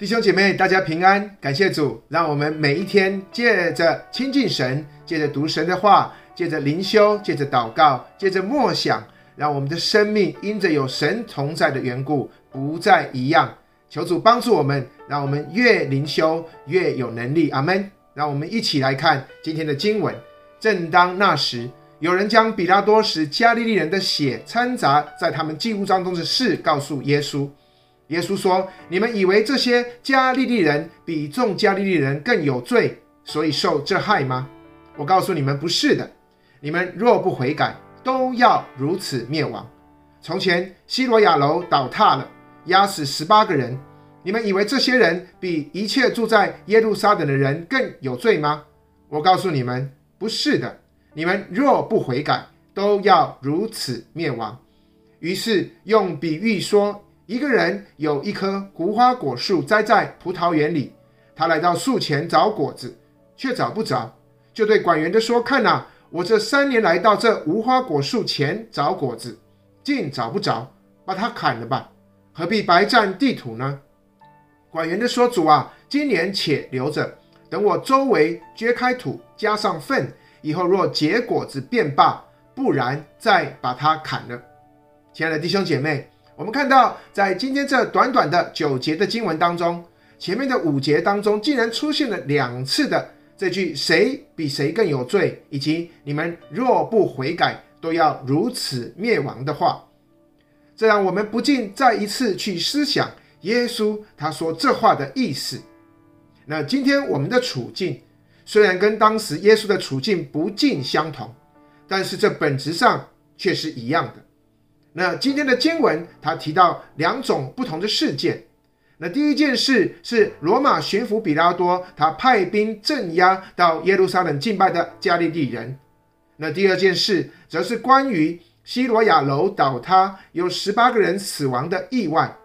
弟兄姐妹，大家平安，感谢主，让我们每一天借着亲近神，借着读神的话，借着灵修，借着祷告，借着默想，让我们的生命因着有神同在的缘故，不再一样。求主帮助我们，让我们越灵修越有能力。阿门。让我们一起来看今天的经文。正当那时，有人将比拉多使加利利人的血掺杂在他们祭物当中的事告诉耶稣。耶稣说：“你们以为这些加利利人比众加利利人更有罪，所以受这害吗？我告诉你们，不是的。你们若不悔改，都要如此灭亡。从前西罗亚楼倒塌了，压死十八个人。你们以为这些人比一切住在耶路撒冷的人更有罪吗？我告诉你们，不是的。你们若不悔改，都要如此灭亡。于是用比喻说。”一个人有一棵无花果树栽在葡萄园里，他来到树前找果子，却找不着，就对管园的说：“看哪，我这三年来到这无花果树前找果子，竟找不着，把它砍了吧，何必白占地土呢？”管园的说：“主啊，今年且留着，等我周围掘开土，加上粪，以后若结果子便罢，不然再把它砍了。”亲爱的弟兄姐妹。我们看到，在今天这短短的九节的经文当中，前面的五节当中竟然出现了两次的这句“谁比谁更有罪”，以及“你们若不悔改，都要如此灭亡”的话，这让我们不禁再一次去思想耶稣他说这话的意思。那今天我们的处境虽然跟当时耶稣的处境不尽相同，但是这本质上却是一样的。那今天的经文，他提到两种不同的事件。那第一件事是罗马巡抚比拉多，他派兵镇压到耶路撒冷敬拜的加利利人。那第二件事，则是关于西罗亚楼倒塌，有十八个人死亡的意外。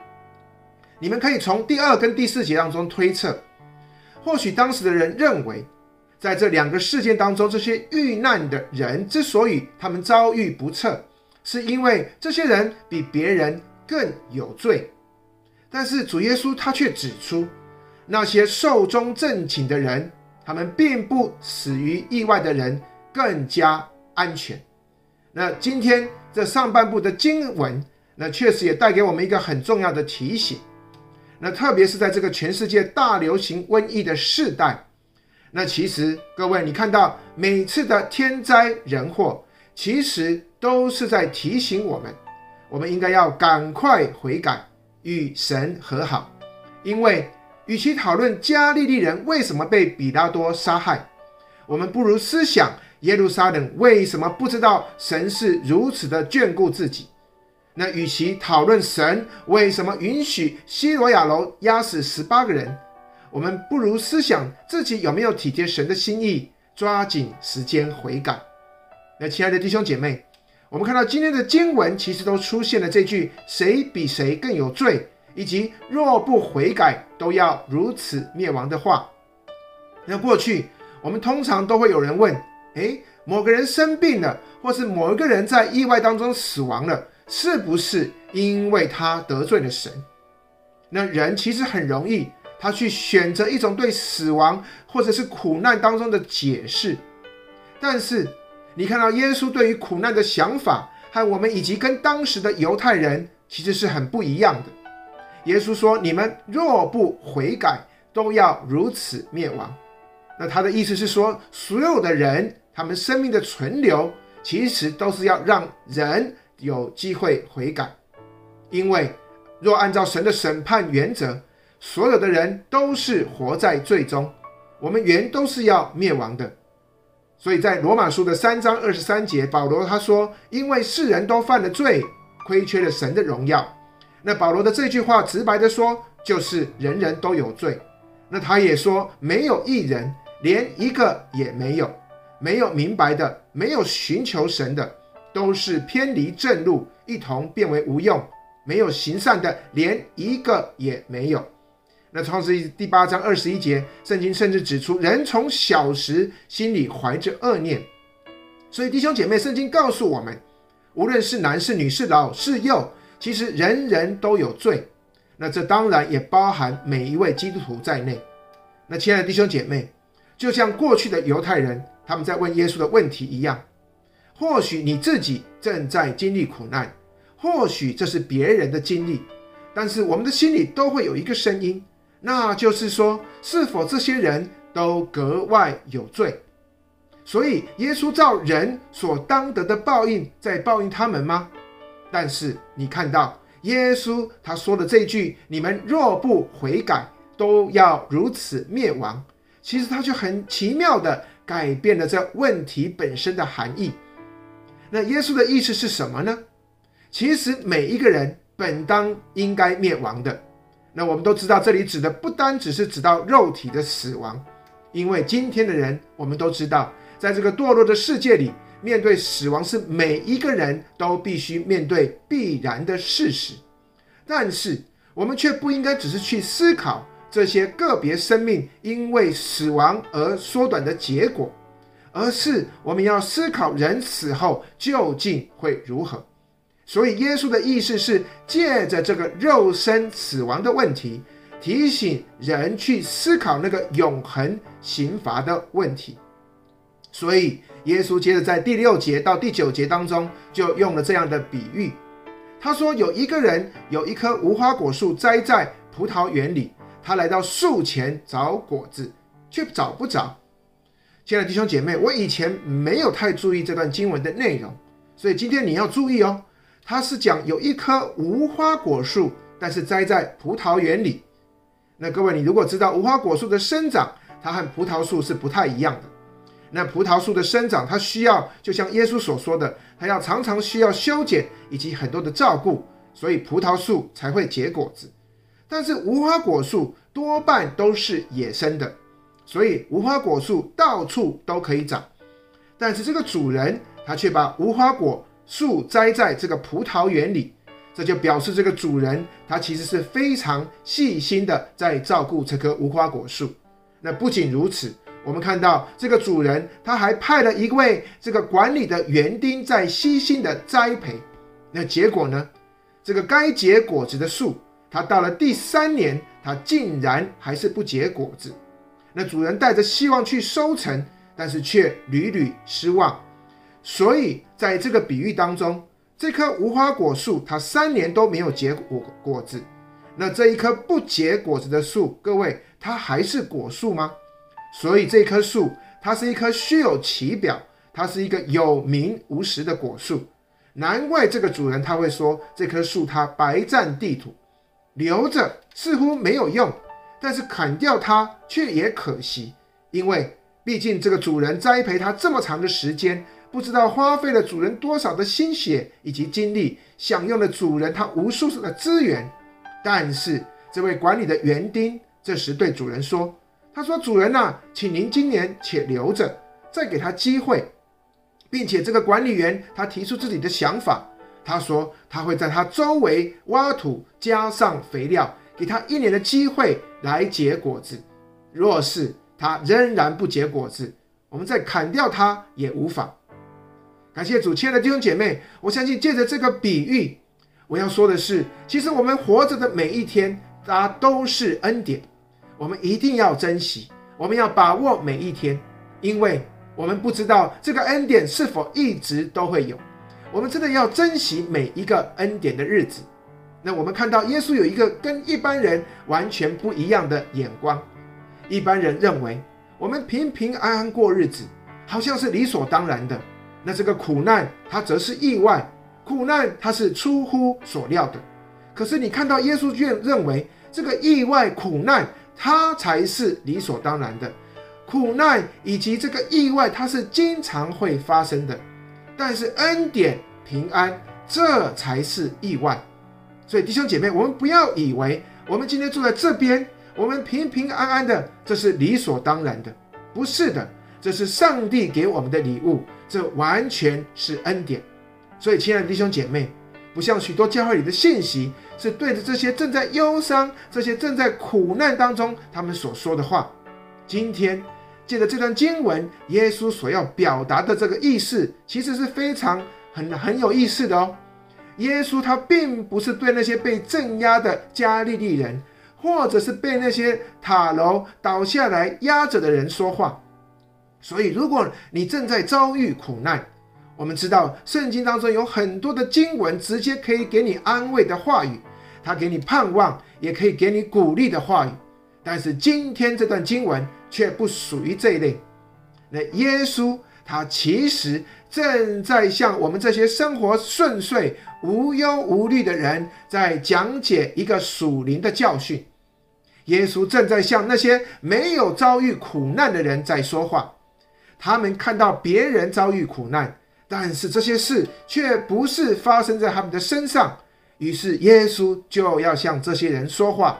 你们可以从第二跟第四节当中推测，或许当时的人认为，在这两个事件当中，这些遇难的人之所以他们遭遇不测。是因为这些人比别人更有罪，但是主耶稣他却指出，那些寿终正寝的人，他们并不死于意外的人更加安全。那今天这上半部的经文，那确实也带给我们一个很重要的提醒。那特别是在这个全世界大流行瘟疫的世代，那其实各位你看到每次的天灾人祸，其实。都是在提醒我们，我们应该要赶快悔改，与神和好。因为与其讨论加利利人为什么被比拉多杀害，我们不如思想耶路撒冷为什么不知道神是如此的眷顾自己。那与其讨论神为什么允许西罗亚楼压死十八个人，我们不如思想自己有没有体贴神的心意，抓紧时间悔改。那亲爱的弟兄姐妹。我们看到今天的经文，其实都出现了这句“谁比谁更有罪”，以及“若不悔改，都要如此灭亡”的话。那过去我们通常都会有人问：“诶，某个人生病了，或是某一个人在意外当中死亡了，是不是因为他得罪了神？”那人其实很容易，他去选择一种对死亡或者是苦难当中的解释，但是。你看到耶稣对于苦难的想法，和我们以及跟当时的犹太人其实是很不一样的。耶稣说：“你们若不悔改，都要如此灭亡。”那他的意思是说，所有的人他们生命的存留，其实都是要让人有机会悔改。因为若按照神的审判原则，所有的人都是活在罪中，我们原都是要灭亡的。所以在罗马书的三章二十三节，保罗他说：“因为世人都犯了罪，亏缺了神的荣耀。”那保罗的这句话直白的说，就是人人都有罪。那他也说，没有一人，连一个也没有；没有明白的，没有寻求神的，都是偏离正路，一同变为无用；没有行善的，连一个也没有。那创世记第八章二十一节，圣经甚至指出，人从小时心里怀着恶念。所以弟兄姐妹，圣经告诉我们，无论是男是女是老是幼，其实人人都有罪。那这当然也包含每一位基督徒在内。那亲爱的弟兄姐妹，就像过去的犹太人他们在问耶稣的问题一样，或许你自己正在经历苦难，或许这是别人的经历，但是我们的心里都会有一个声音，那就是说，是否这些人都格外有罪？所以耶稣照人所当得的报应在报应他们吗？但是你看到耶稣他说的这句：“你们若不悔改，都要如此灭亡。”其实他就很奇妙地改变了这问题本身的含义。那耶稣的意思是什么呢？其实每一个人本当应该灭亡的。那我们都知道，这里指的不单只是指到肉体的死亡，因为今天的人我们都知道。在这个堕落的世界里，面对死亡是每一个人都必须面对必然的事实。但是，我们却不应该只是去思考这些个别生命因为死亡而缩短的结果，而是我们要思考人死后究竟会如何。所以，耶稣的意思是借着这个肉身死亡的问题，提醒人去思考那个永恒刑罚的问题。所以，耶稣接着在第六节到第九节当中，就用了这样的比喻。他说：“有一个人有一棵无花果树栽在葡萄园里，他来到树前找果子，却找不着。”亲爱的弟兄姐妹，我以前没有太注意这段经文的内容，所以今天你要注意哦。他是讲有一棵无花果树，但是栽在葡萄园里。那各位，你如果知道无花果树的生长，它和葡萄树是不太一样的。那葡萄树的生长，它需要就像耶稣所说的，它要常常需要修剪以及很多的照顾，所以葡萄树才会结果子。但是无花果树多半都是野生的，所以无花果树到处都可以长。但是这个主人他却把无花果树栽在这个葡萄园里，这就表示这个主人他其实是非常细心的在照顾这棵无花果树。那不仅如此。我们看到这个主人，他还派了一位这个管理的园丁在悉心的栽培。那结果呢？这个该结果子的树，它到了第三年，它竟然还是不结果子。那主人带着希望去收成，但是却屡屡失望。所以在这个比喻当中，这棵无花果树它三年都没有结果果子。那这一棵不结果子的树，各位，它还是果树吗？所以这棵树，它是一棵虚有其表，它是一个有名无实的果树。难怪这个主人他会说，这棵树它白占地土，留着似乎没有用，但是砍掉它却也可惜，因为毕竟这个主人栽培它这么长的时间，不知道花费了主人多少的心血以及精力，享用了主人他无数次的资源。但是这位管理的园丁这时对主人说。他说：“主人呐、啊，请您今年且留着，再给他机会，并且这个管理员他提出自己的想法。他说他会在他周围挖土，加上肥料，给他一年的机会来结果子。若是他仍然不结果子，我们再砍掉他也无妨。感谢主，亲爱的弟兄姐妹，我相信借着这个比喻，我要说的是，其实我们活着的每一天，它都是恩典。”我们一定要珍惜，我们要把握每一天，因为我们不知道这个恩典是否一直都会有。我们真的要珍惜每一个恩典的日子。那我们看到耶稣有一个跟一般人完全不一样的眼光。一般人认为我们平平安安过日子，好像是理所当然的。那这个苦难它则是意外，苦难它是出乎所料的。可是你看到耶稣却认为这个意外苦难。它才是理所当然的，苦难以及这个意外，它是经常会发生的。但是恩典平安，这才是意外。所以弟兄姐妹，我们不要以为我们今天坐在这边，我们平平安安的，这是理所当然的。不是的，这是上帝给我们的礼物，这完全是恩典。所以，亲爱的弟兄姐妹。不像许多教会里的信息，是对着这些正在忧伤、这些正在苦难当中他们所说的话。今天借着这段经文，耶稣所要表达的这个意思，其实是非常很很有意思的哦。耶稣他并不是对那些被镇压的加利利人，或者是被那些塔楼倒下来压着的人说话。所以，如果你正在遭遇苦难，我们知道圣经当中有很多的经文，直接可以给你安慰的话语，他给你盼望，也可以给你鼓励的话语。但是今天这段经文却不属于这一类。那耶稣他其实正在向我们这些生活顺遂、无忧无虑的人，在讲解一个属灵的教训。耶稣正在向那些没有遭遇苦难的人在说话。他们看到别人遭遇苦难，但是这些事却不是发生在他们的身上。于是耶稣就要向这些人说话。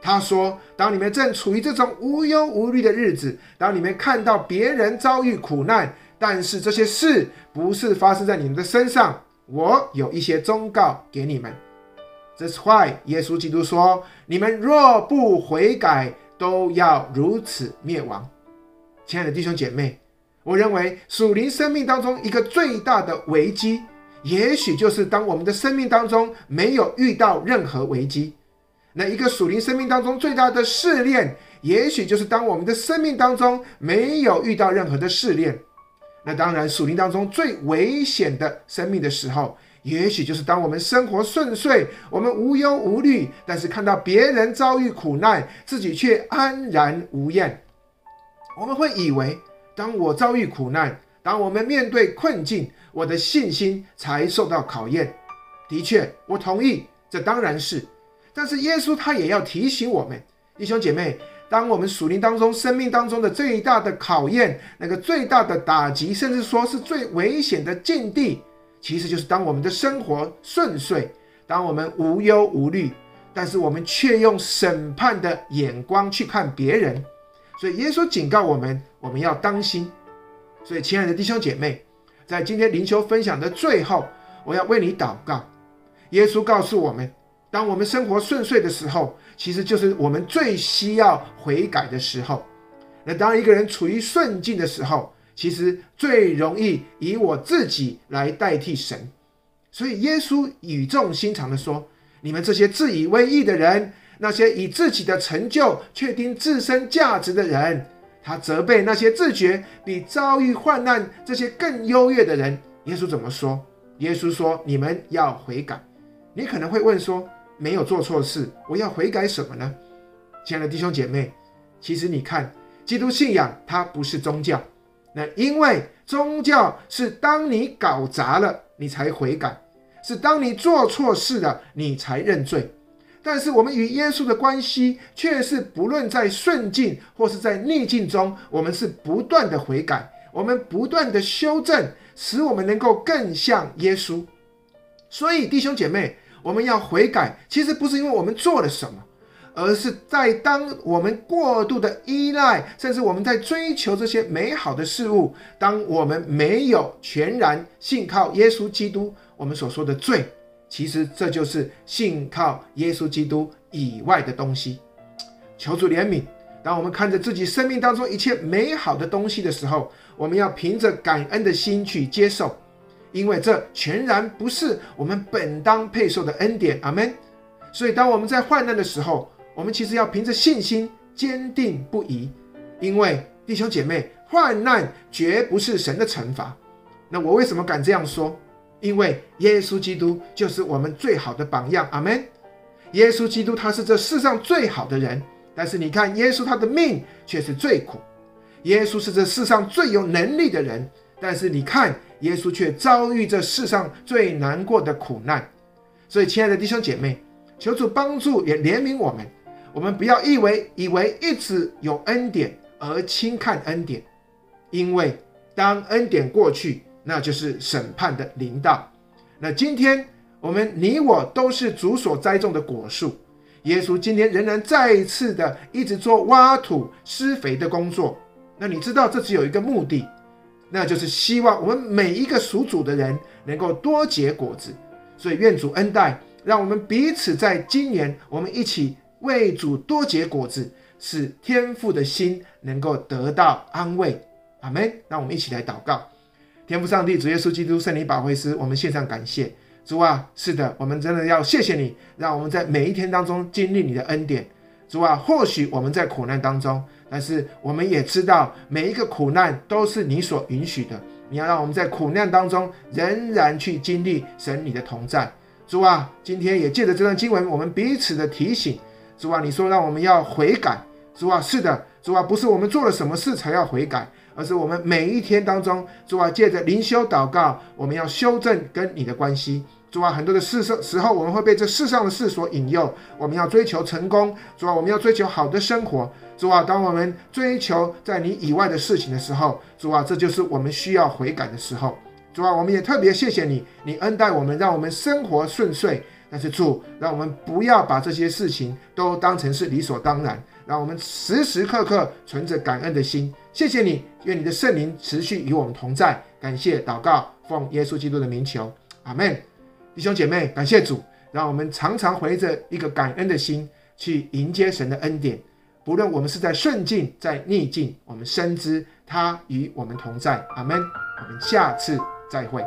他说：“当你们正处于这种无忧无虑的日子，当你们看到别人遭遇苦难，但是这些事不是发生在你们的身上，我有一些忠告给你们。That's why 耶稣基督说：你们若不悔改，都要如此灭亡。亲爱的弟兄姐妹，我认为属灵生命当中一个最大的危机，也许就是当我们的生命当中没有遇到任何危机。”那一个属灵生命当中最大的试炼，也许就是当我们的生命当中没有遇到任何的试炼。那当然，属灵当中最危险的生命的时候，也许就是当我们生活顺遂，我们无忧无虑，但是看到别人遭遇苦难，自己却安然无恙。我们会以为，当我遭遇苦难，当我们面对困境，我的信心才受到考验。的确，我同意，这当然是。但是耶稣他也要提醒我们，弟兄姐妹，当我们属灵当中、生命当中的最大的考验，那个最大的打击，甚至说是最危险的境地，其实就是当我们的生活顺遂，当我们无忧无虑，但是我们却用审判的眼光去看别人。所以耶稣警告我们，我们要当心。所以，亲爱的弟兄姐妹，在今天灵修分享的最后，我要为你祷告。耶稣告诉我们。当我们生活顺遂的时候，其实就是我们最需要悔改的时候。那当一个人处于顺境的时候，其实最容易以我自己来代替神。所以耶稣语重心长地说：“你们这些自以为义的人，那些以自己的成就确定自身价值的人，他责备那些自觉比遭遇患难这些更优越的人。”耶稣怎么说？耶稣说：“你们要悔改。”你可能会问说，没有做错事，我要悔改什么呢？亲爱的弟兄姐妹，其实你看，基督信仰它不是宗教，那因为宗教是当你搞砸了，你才悔改，是当你做错事了，你才认罪。但是我们与耶稣的关系却是不论在顺境或是在逆境中，我们是不断的悔改，我们不断的修正，使我们能够更像耶稣。所以弟兄姐妹。我们要悔改，其实不是因为我们做了什么，而是在当我们过度的依赖，甚至我们在追求这些美好的事物，当我们没有全然信靠耶稣基督，我们所说的罪，其实这就是信靠耶稣基督以外的东西。求主怜悯，当我们看着自己生命当中一切美好的东西的时候，我们要凭着感恩的心去接受。因为这全然不是我们本当配受的恩典，阿门。所以，当我们在患难的时候，我们其实要凭着信心坚定不移。因为弟兄姐妹，患难绝不是神的惩罚。那我为什么敢这样说？因为耶稣基督就是我们最好的榜样，阿门。耶稣基督他是这世上最好的人，但是你看，耶稣他的命却是最苦。耶稣是这世上最有能力的人，但是你看。耶稣却遭遇这世上最难过的苦难，所以，亲爱的弟兄姐妹，求主帮助也怜悯我们。我们不要以为以为一直有恩典而轻看恩典，因为当恩典过去，那就是审判的铃铛。那今天我们你我都是主所栽种的果树，耶稣今天仍然再一次的一直做挖土施肥的工作。那你知道这只有一个目的。那就是希望我们每一个属主的人能够多结果子，所以愿主恩待，让我们彼此在今年，我们一起为主多结果子，使天父的心能够得到安慰。阿门。让我们一起来祷告，天父上帝，主耶稣基督圣灵保惠师，我们献上感谢。主啊，是的，我们真的要谢谢你，让我们在每一天当中经历你的恩典。主啊，或许我们在苦难当中，但是我们也知道每一个苦难都是你所允许的。你要让我们在苦难当中仍然去经历神你的同在。主啊，今天也借着这段经文，我们彼此的提醒。主啊，你说让我们要悔改。主啊，是的，主啊，不是我们做了什么事才要悔改，而是我们每一天当中，主啊，借着灵修祷告，我们要修正跟你的关系。主啊，很多的事时时候，我们会被这世上的事所引诱，我们要追求成功。主啊，我们要追求好的生活。主啊，当我们追求在你以外的事情的时候，主啊，这就是我们需要悔改的时候。主啊，我们也特别谢谢你，你恩待我们，让我们生活顺遂。但是主，让我们不要把这些事情都当成是理所当然，让我们时时刻刻存着感恩的心。谢谢你，愿你的圣灵持续与我们同在。感谢祷告，奉耶稣基督的名求，阿门。弟兄姐妹，感谢主，让我们常常怀着一个感恩的心去迎接神的恩典。不论我们是在顺境，在逆境，我们深知他与我们同在。阿门。我们下次再会。